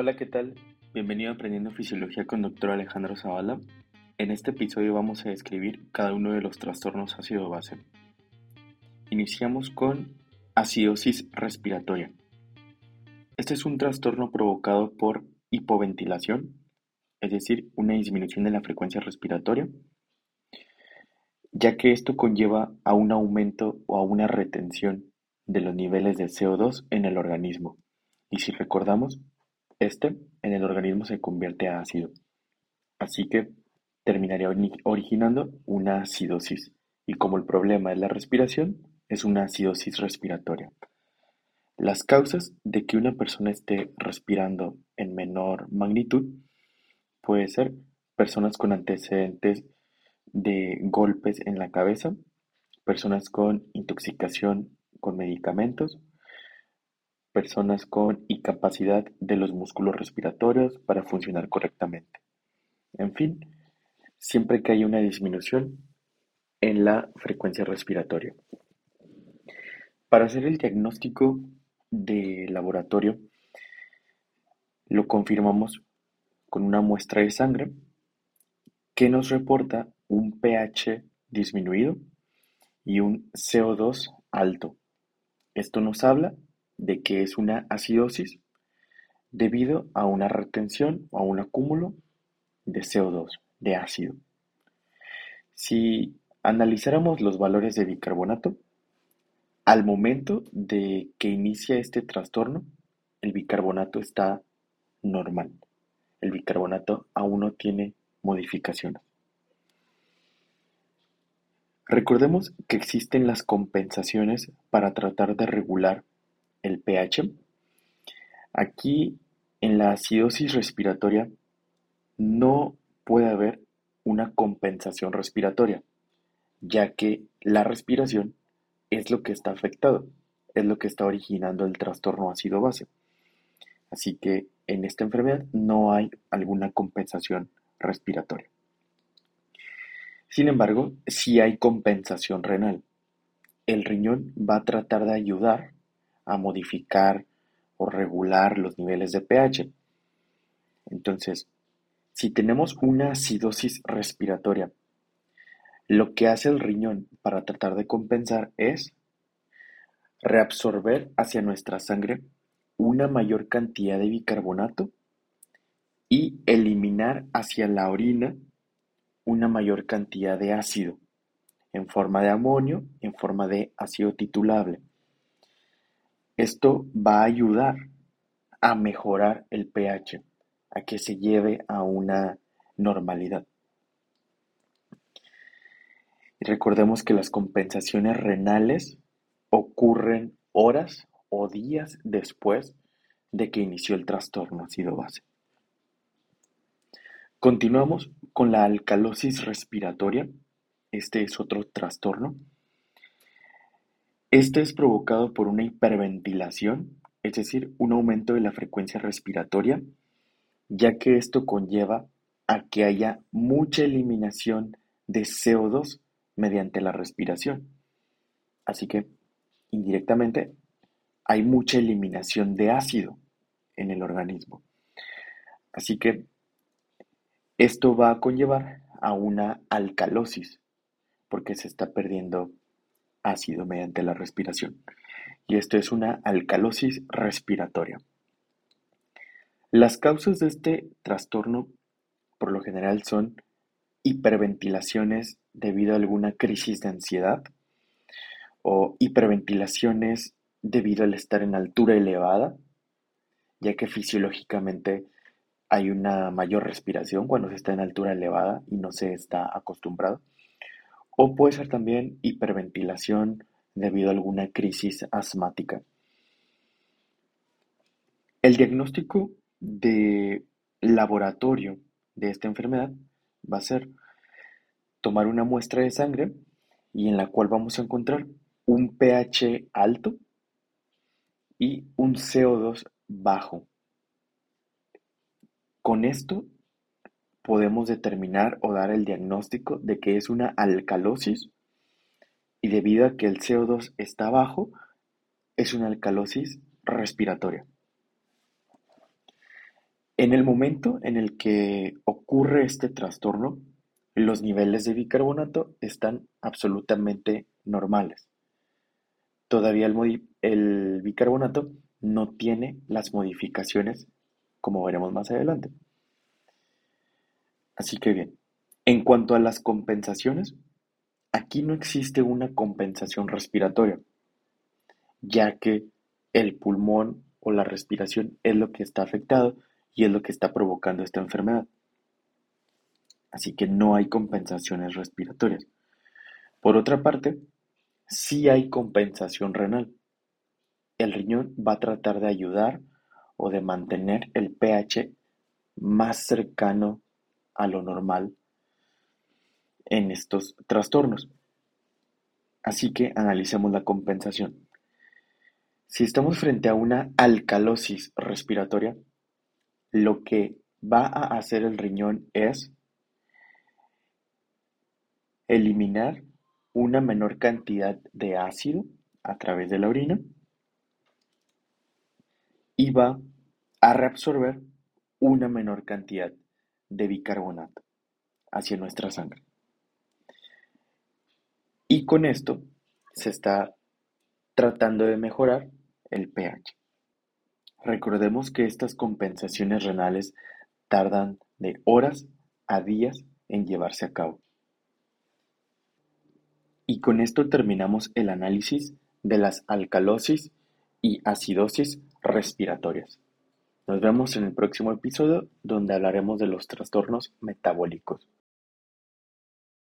Hola, ¿qué tal? Bienvenido a Aprendiendo Fisiología con Dr. Alejandro Zavala. En este episodio vamos a describir cada uno de los trastornos ácido-base. Iniciamos con acidosis respiratoria. Este es un trastorno provocado por hipoventilación, es decir, una disminución de la frecuencia respiratoria, ya que esto conlleva a un aumento o a una retención de los niveles de CO2 en el organismo. Y si recordamos, este en el organismo se convierte a ácido. Así que terminaría originando una acidosis. Y como el problema es la respiración, es una acidosis respiratoria. Las causas de que una persona esté respirando en menor magnitud puede ser personas con antecedentes de golpes en la cabeza, personas con intoxicación con medicamentos, personas con incapacidad de los músculos respiratorios para funcionar correctamente. En fin, siempre que hay una disminución en la frecuencia respiratoria. Para hacer el diagnóstico de laboratorio, lo confirmamos con una muestra de sangre que nos reporta un pH disminuido y un CO2 alto. Esto nos habla de que es una acidosis debido a una retención o a un acúmulo de CO2, de ácido. Si analizáramos los valores de bicarbonato, al momento de que inicia este trastorno, el bicarbonato está normal. El bicarbonato aún no tiene modificaciones. Recordemos que existen las compensaciones para tratar de regular el pH. Aquí en la acidosis respiratoria no puede haber una compensación respiratoria, ya que la respiración es lo que está afectado, es lo que está originando el trastorno ácido base. Así que en esta enfermedad no hay alguna compensación respiratoria. Sin embargo, sí hay compensación renal. El riñón va a tratar de ayudar a modificar o regular los niveles de pH. Entonces, si tenemos una acidosis respiratoria, lo que hace el riñón para tratar de compensar es reabsorber hacia nuestra sangre una mayor cantidad de bicarbonato y eliminar hacia la orina una mayor cantidad de ácido en forma de amonio, en forma de ácido titulable. Esto va a ayudar a mejorar el pH, a que se lleve a una normalidad. Y recordemos que las compensaciones renales ocurren horas o días después de que inició el trastorno ácido base. Continuamos con la alcalosis respiratoria. Este es otro trastorno este es provocado por una hiperventilación, es decir, un aumento de la frecuencia respiratoria, ya que esto conlleva a que haya mucha eliminación de CO2 mediante la respiración. Así que, indirectamente, hay mucha eliminación de ácido en el organismo. Así que esto va a conllevar a una alcalosis, porque se está perdiendo ácido mediante la respiración, y esto es una alcalosis respiratoria. Las causas de este trastorno por lo general son hiperventilaciones debido a alguna crisis de ansiedad o hiperventilaciones debido al estar en altura elevada, ya que fisiológicamente hay una mayor respiración cuando se está en altura elevada y no se está acostumbrado. O puede ser también hiperventilación debido a alguna crisis asmática. El diagnóstico de laboratorio de esta enfermedad va a ser tomar una muestra de sangre y en la cual vamos a encontrar un pH alto y un CO2 bajo. Con esto podemos determinar o dar el diagnóstico de que es una alcalosis y debido a que el CO2 está bajo, es una alcalosis respiratoria. En el momento en el que ocurre este trastorno, los niveles de bicarbonato están absolutamente normales. Todavía el, bicarbonato no tiene las modificaciones como veremos más adelante. Así que bien, en cuanto a las compensaciones, aquí no existe una compensación respiratoria, ya que el pulmón o la respiración es lo que está afectado y es lo que está provocando esta enfermedad. Así que no hay compensaciones respiratorias. Por otra parte, sí hay compensación renal. El riñón va a tratar de ayudar o de mantener el pH más cercano a lo normal en estos trastornos. Así que analicemos la compensación. Si estamos frente a una alcalosis respiratoria, lo que va a hacer el riñón es eliminar una menor cantidad de ácido a través de la orina y va a reabsorber una menor cantidad de bicarbonato hacia nuestra sangre. Y con esto se está tratando de mejorar el pH. Recordemos que estas compensaciones renales tardan de horas a días en llevarse a cabo. Y con esto terminamos el análisis de las alcalosis y acidosis respiratorias. Nos vemos en el próximo episodio donde hablaremos de los trastornos metabólicos.